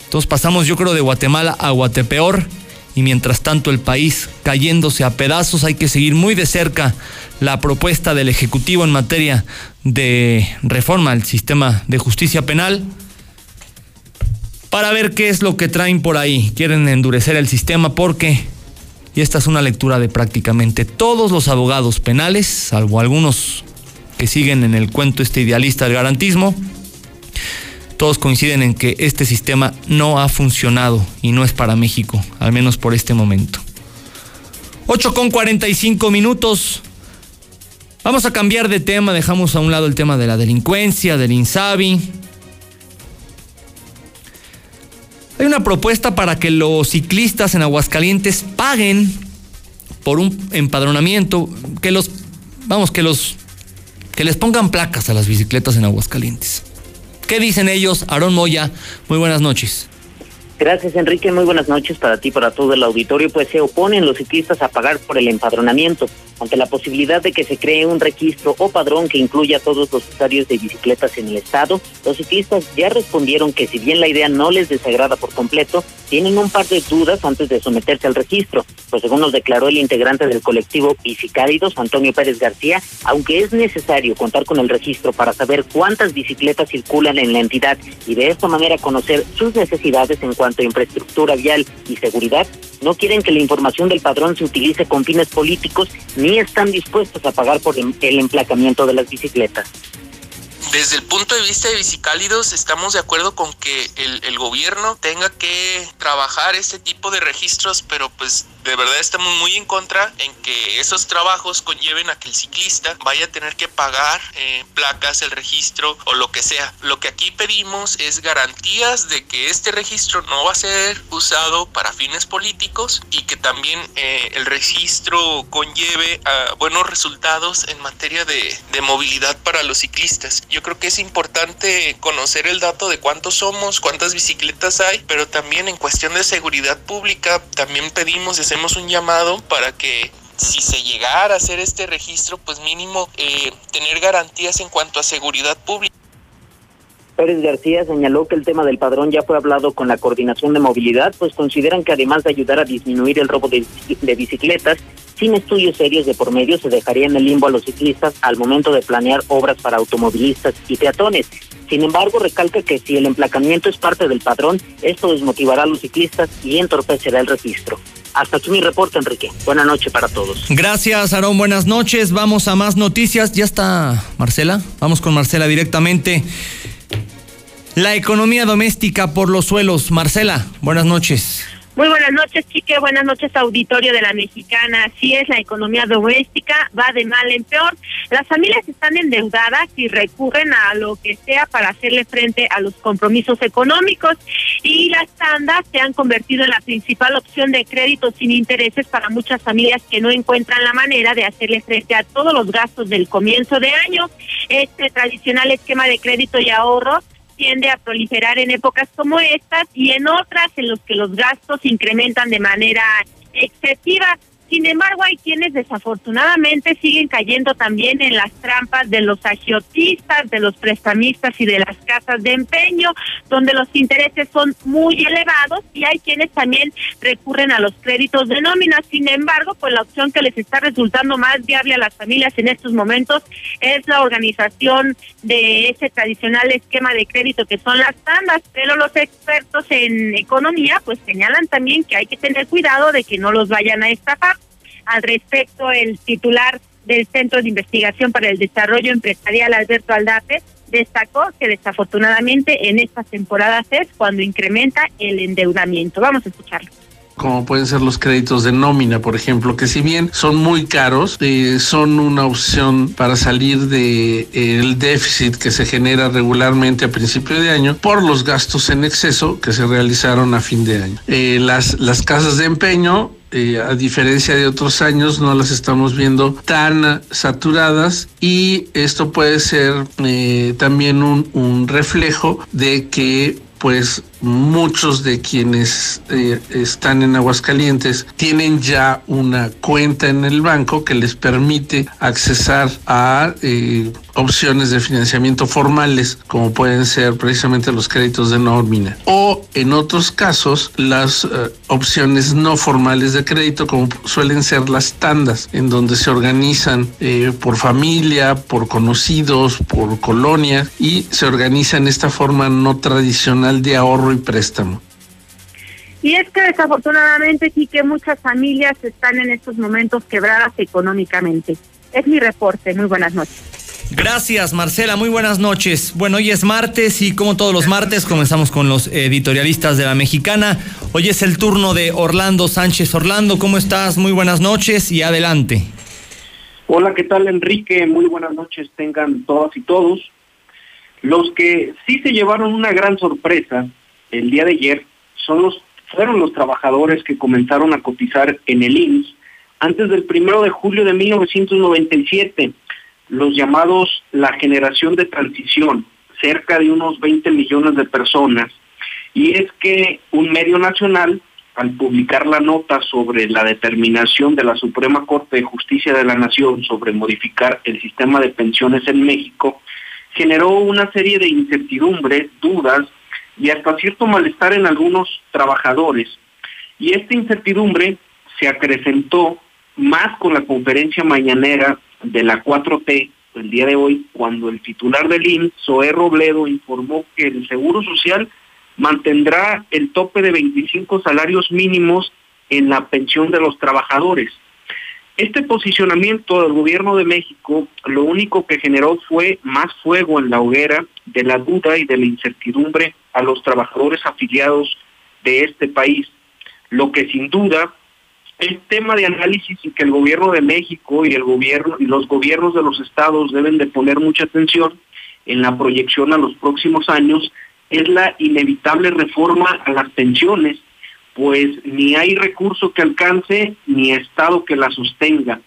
Entonces pasamos yo creo de Guatemala a Guatepeor y mientras tanto el país cayéndose a pedazos hay que seguir muy de cerca la propuesta del Ejecutivo en materia de reforma al sistema de justicia penal para ver qué es lo que traen por ahí. Quieren endurecer el sistema porque, y esta es una lectura de prácticamente todos los abogados penales, salvo algunos que siguen en el cuento este idealista del garantismo, todos coinciden en que este sistema no ha funcionado y no es para México, al menos por este momento. 8 con 45 minutos. Vamos a cambiar de tema, dejamos a un lado el tema de la delincuencia, del INSABI. Hay una propuesta para que los ciclistas en Aguascalientes paguen por un empadronamiento, que los, vamos, que los que les pongan placas a las bicicletas en Aguascalientes. ¿Qué dicen ellos? Aarón Moya, muy buenas noches. Gracias, Enrique. Muy buenas noches para ti, para todo el auditorio. Pues se oponen los ciclistas a pagar por el empadronamiento ante la posibilidad de que se cree un registro o padrón que incluya a todos los usuarios de bicicletas en el estado. Los ciclistas ya respondieron que si bien la idea no les desagrada por completo, tienen un par de dudas antes de someterse al registro. Pues según nos declaró el integrante del colectivo Bicicálidos, Antonio Pérez García, aunque es necesario contar con el registro para saber cuántas bicicletas circulan en la entidad y de esta manera conocer sus necesidades en cuanto a infraestructura vial y seguridad, no quieren que la información del padrón se utilice con fines políticos ni están dispuestos a pagar por el emplacamiento de las bicicletas. Desde el punto de vista de Bicicálidos, estamos de acuerdo con que el, el, gobierno tenga que trabajar este tipo de registros, pero pues de verdad estamos muy en contra en que esos trabajos conlleven a que el ciclista vaya a tener que pagar eh, placas, el registro o lo que sea. Lo que aquí pedimos es garantías de que este registro no va a ser usado para fines políticos y que también eh, el registro conlleve a buenos resultados en materia de, de movilidad para los ciclistas. Yo creo que es importante conocer el dato de cuántos somos, cuántas bicicletas hay, pero también en cuestión de seguridad pública también pedimos hacemos un llamado para que si se llegara a hacer este registro, pues mínimo eh, tener garantías en cuanto a seguridad pública. Pérez García señaló que el tema del padrón ya fue hablado con la coordinación de movilidad, pues consideran que además de ayudar a disminuir el robo de, de bicicletas, sin estudios serios de por medio se dejaría en el limbo a los ciclistas al momento de planear obras para automovilistas y peatones. Sin embargo, recalca que si el emplacamiento es parte del padrón, esto desmotivará a los ciclistas y entorpecerá el registro. Hasta aquí mi reporte, Enrique. Buenas noches para todos. Gracias, Aarón. Buenas noches. Vamos a más noticias. Ya está Marcela. Vamos con Marcela directamente. La economía doméstica por los suelos. Marcela, buenas noches. Muy buenas noches, Chique. Buenas noches, auditorio de la Mexicana. Así es, la economía doméstica va de mal en peor. Las familias están endeudadas y recurren a lo que sea para hacerle frente a los compromisos económicos. Y las tandas se han convertido en la principal opción de crédito sin intereses para muchas familias que no encuentran la manera de hacerle frente a todos los gastos del comienzo de año. Este tradicional esquema de crédito y ahorro tiende a proliferar en épocas como estas y en otras en los que los gastos incrementan de manera excesiva. Sin embargo, hay quienes desafortunadamente siguen cayendo también en las trampas de los agiotistas, de los prestamistas y de las casas de empeño, donde los intereses son muy elevados y hay quienes también recurren a los créditos de nómina. Sin embargo, pues la opción que les está resultando más viable a las familias en estos momentos es la organización de ese tradicional esquema de crédito que son las tandas, pero los expertos en economía pues señalan también que hay que tener cuidado de que no los vayan a estafar. Al respecto, el titular del Centro de Investigación para el Desarrollo Empresarial, Alberto Aldape, destacó que desafortunadamente en estas temporadas es cuando incrementa el endeudamiento. Vamos a escucharlo como pueden ser los créditos de nómina, por ejemplo, que si bien son muy caros, eh, son una opción para salir de eh, el déficit que se genera regularmente a principio de año por los gastos en exceso que se realizaron a fin de año. Eh, las, las casas de empeño eh, a diferencia de otros años, no las estamos viendo tan saturadas y esto puede ser eh, también un, un reflejo de que pues muchos de quienes eh, están en Aguascalientes tienen ya una cuenta en el banco que les permite accesar a eh, opciones de financiamiento formales, como pueden ser precisamente los créditos de nómina, o en otros casos las eh, opciones no formales de crédito, como suelen ser las tandas, en donde se organizan por familia, por conocidos, por colonia, y se organizan esta forma no tradicional de ahorro y préstamo. Y es que desafortunadamente sí que muchas familias están en estos momentos quebradas económicamente. Es mi reporte. Muy buenas noches. Gracias, Marcela. Muy buenas noches. Bueno, hoy es martes y como todos los martes comenzamos con los editorialistas de la Mexicana. Hoy es el turno de Orlando Sánchez. Orlando, ¿cómo estás? Muy buenas noches y adelante. Hola, ¿qué tal Enrique? Muy buenas noches tengan todas y todos. Los que sí se llevaron una gran sorpresa el día de ayer son fueron los trabajadores que comenzaron a cotizar en el IMSS antes del primero de julio de 1997 los llamados la generación de transición. cerca de unos 20 millones de personas. Y es que un medio nacional, al publicar la nota sobre la determinación de la Suprema Corte de Justicia de la Nación sobre modificar el sistema de pensiones en México, generó una serie de incertidumbres, dudas y hasta cierto malestar en algunos trabajadores. Y esta incertidumbre se acrecentó más con la conferencia mañanera de la 4T el día de hoy, cuando el titular del INS, Zoé Robledo, informó que el Seguro Social mantendrá el tope de 25 salarios mínimos en la pensión de los trabajadores. Este posicionamiento del gobierno de México lo único que generó fue más fuego en la hoguera de la duda y de la incertidumbre a los trabajadores afiliados de este país, lo que sin duda es tema de análisis y que el gobierno de México y el gobierno y los gobiernos de los estados deben de poner mucha atención en la proyección a los próximos años es la inevitable reforma a las pensiones, pues ni hay recurso que alcance ni estado que la sostenga.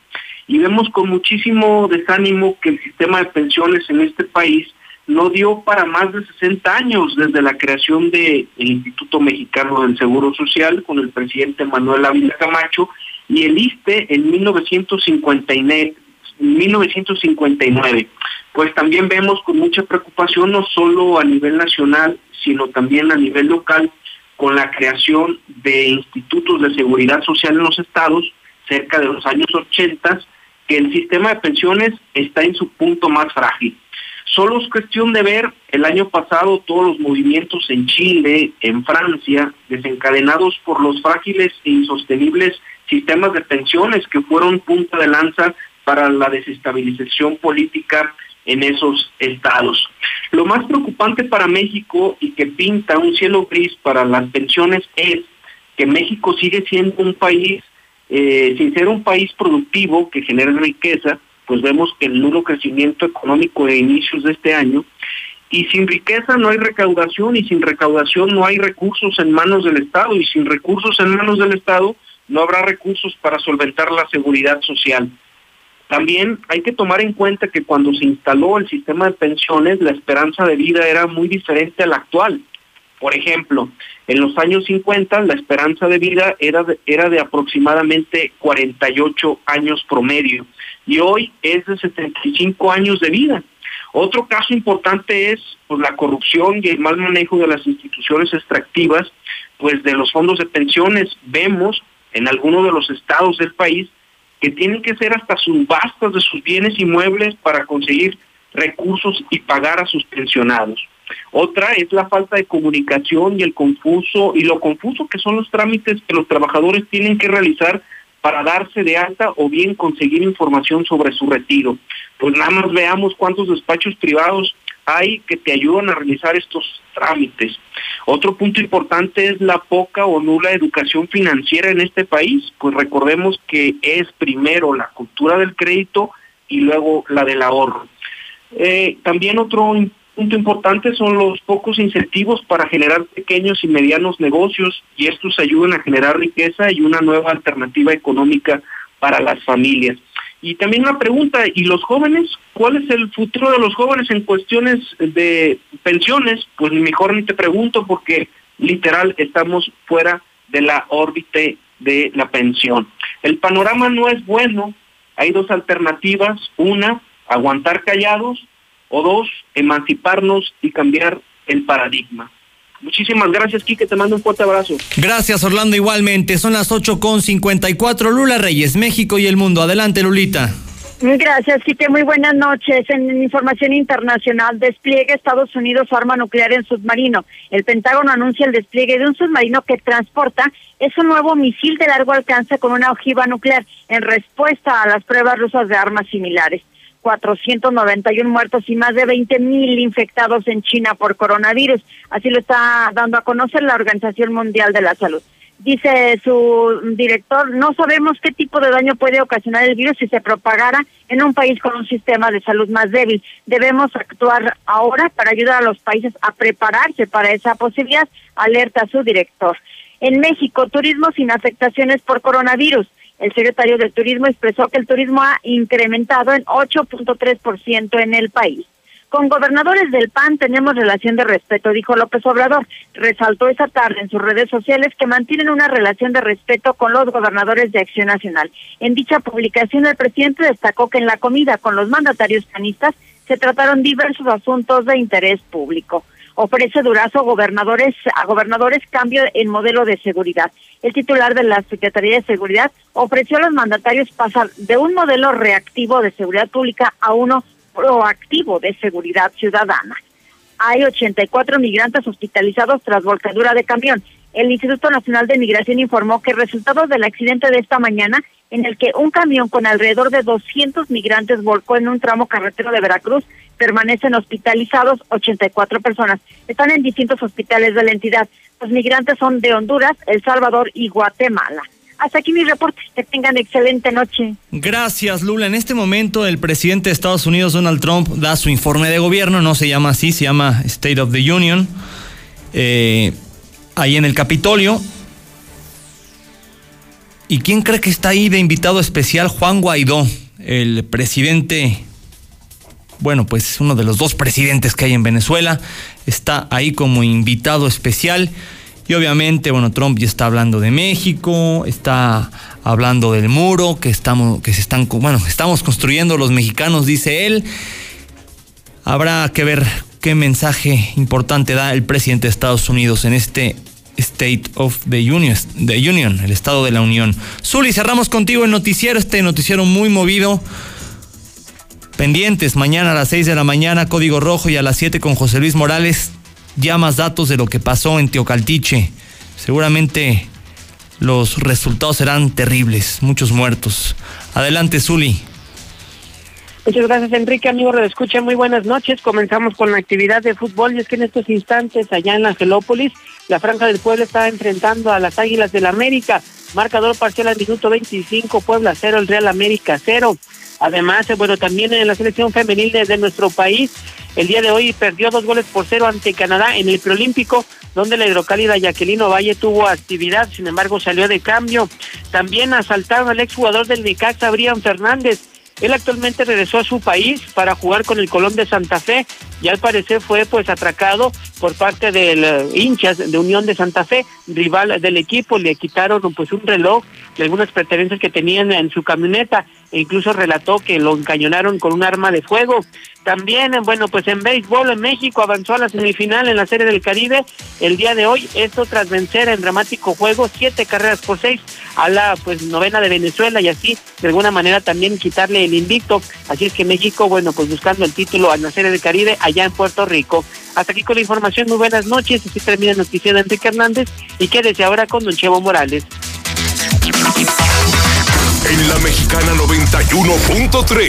Y vemos con muchísimo desánimo que el sistema de pensiones en este país no dio para más de 60 años desde la creación del Instituto Mexicano del Seguro Social con el presidente Manuel Ávila Camacho y el ISTE en 1959, 1959. Pues también vemos con mucha preocupación no solo a nivel nacional, sino también a nivel local con la creación de institutos de seguridad social en los estados cerca de los años 80, que el sistema de pensiones está en su punto más frágil. Solo es cuestión de ver el año pasado todos los movimientos en Chile, en Francia, desencadenados por los frágiles e insostenibles sistemas de pensiones que fueron punta de lanza para la desestabilización política en esos estados. Lo más preocupante para México y que pinta un cielo gris para las pensiones es que México sigue siendo un país, eh, sin ser un país productivo que genere riqueza, pues vemos el nulo crecimiento económico de inicios de este año, y sin riqueza no hay recaudación, y sin recaudación no hay recursos en manos del Estado, y sin recursos en manos del Estado no habrá recursos para solventar la seguridad social. También hay que tomar en cuenta que cuando se instaló el sistema de pensiones, la esperanza de vida era muy diferente a la actual. Por ejemplo, en los años 50 la esperanza de vida era de, era de aproximadamente 48 años promedio y hoy es de 75 años de vida. Otro caso importante es pues, la corrupción y el mal manejo de las instituciones extractivas, pues de los fondos de pensiones vemos en algunos de los estados del país que tienen que ser hasta subastas de sus bienes inmuebles para conseguir recursos y pagar a sus pensionados. Otra es la falta de comunicación y el confuso y lo confuso que son los trámites que los trabajadores tienen que realizar para darse de alta o bien conseguir información sobre su retiro. Pues nada más veamos cuántos despachos privados hay que te ayudan a realizar estos trámites. Otro punto importante es la poca o nula educación financiera en este país, pues recordemos que es primero la cultura del crédito y luego la del ahorro. Eh, también otro punto importante son los pocos incentivos para generar pequeños y medianos negocios y estos ayudan a generar riqueza y una nueva alternativa económica para las familias. Y también una pregunta, ¿y los jóvenes? ¿Cuál es el futuro de los jóvenes en cuestiones de pensiones? Pues mejor ni te pregunto porque literal estamos fuera de la órbita de la pensión. El panorama no es bueno, hay dos alternativas, una, aguantar callados o dos, emanciparnos y cambiar el paradigma. Muchísimas gracias, Quique. Te mando un fuerte abrazo. Gracias, Orlando. Igualmente. Son las 8 con 54. Lula Reyes, México y el mundo. Adelante, Lulita. Gracias, Quique. Muy buenas noches. En información internacional, despliega Estados Unidos su arma nuclear en submarino. El Pentágono anuncia el despliegue de un submarino que transporta es un nuevo misil de largo alcance con una ojiva nuclear en respuesta a las pruebas rusas de armas similares. 491 muertos y más de 20 mil infectados en China por coronavirus. Así lo está dando a conocer la Organización Mundial de la Salud. Dice su director, no sabemos qué tipo de daño puede ocasionar el virus si se propagara en un país con un sistema de salud más débil. Debemos actuar ahora para ayudar a los países a prepararse para esa posibilidad, alerta su director. En México, turismo sin afectaciones por coronavirus. El secretario del Turismo expresó que el turismo ha incrementado en 8.3% en el país. Con gobernadores del PAN tenemos relación de respeto, dijo López Obrador. Resaltó esa tarde en sus redes sociales que mantienen una relación de respeto con los gobernadores de Acción Nacional. En dicha publicación, el presidente destacó que en la comida con los mandatarios panistas se trataron diversos asuntos de interés público. Ofrece Durazo gobernadores, a gobernadores cambio en modelo de seguridad. El titular de la Secretaría de Seguridad ofreció a los mandatarios pasar de un modelo reactivo de seguridad pública a uno proactivo de seguridad ciudadana. Hay 84 migrantes hospitalizados tras volcadura de camión. El Instituto Nacional de Migración informó que resultado del accidente de esta mañana, en el que un camión con alrededor de 200 migrantes volcó en un tramo carretero de Veracruz, permanecen hospitalizados 84 personas. Están en distintos hospitales de la entidad. Los migrantes son de Honduras, El Salvador y Guatemala. Hasta aquí mi reporte. Que tengan excelente noche. Gracias, Lula. En este momento el presidente de Estados Unidos, Donald Trump, da su informe de gobierno. No se llama así, se llama State of the Union. Eh, ahí en el Capitolio. ¿Y quién cree que está ahí de invitado especial? Juan Guaidó, el presidente, bueno, pues uno de los dos presidentes que hay en Venezuela, está ahí como invitado especial. Y obviamente, bueno, Trump ya está hablando de México, está hablando del muro que estamos, que se están, bueno, estamos construyendo los mexicanos, dice él. Habrá que ver qué mensaje importante da el presidente de Estados Unidos en este State of the Union, the Union, el Estado de la Unión. Zuli, cerramos contigo el noticiero, este noticiero muy movido. Pendientes, mañana a las 6 de la mañana, Código Rojo y a las 7 con José Luis Morales ya más datos de lo que pasó en Teocaltiche. Seguramente los resultados serán terribles, muchos muertos. Adelante, Zuli. Muchas gracias, Enrique. Amigo escucha, muy buenas noches. Comenzamos con la actividad de fútbol y es que en estos instantes, allá en Angelópolis, la Franja del Pueblo está enfrentando a las Águilas del América. Marcador parcial al minuto 25, Puebla 0, el Real América 0. Además, eh, bueno, también en la selección femenil de, nuestro país, el día de hoy perdió dos goles por cero ante Canadá en el preolímpico, donde la hidrocálida Jacqueline Valle tuvo actividad, sin embargo salió de cambio. También asaltaron al exjugador del Necaxa, Brian Fernández. Él actualmente regresó a su país para jugar con el Colón de Santa Fe y al parecer fue pues atracado por parte del eh, hinchas de Unión de Santa Fe, rival del equipo, le quitaron pues un reloj y algunas pertenencias que tenían en su camioneta e incluso relató que lo encañonaron con un arma de fuego. También, bueno, pues en béisbol en México avanzó a la semifinal en la Serie del Caribe el día de hoy, esto tras vencer en dramático juego siete carreras por seis a la pues novena de Venezuela y así de alguna manera también quitarle el invicto. Así es que México, bueno, pues buscando el título a la Serie del Caribe allá en Puerto Rico. Hasta aquí con la información, muy buenas noches, así termina la noticia de Enrique Hernández y quédese ahora con Don Chevo Morales. En la Mexicana 91.3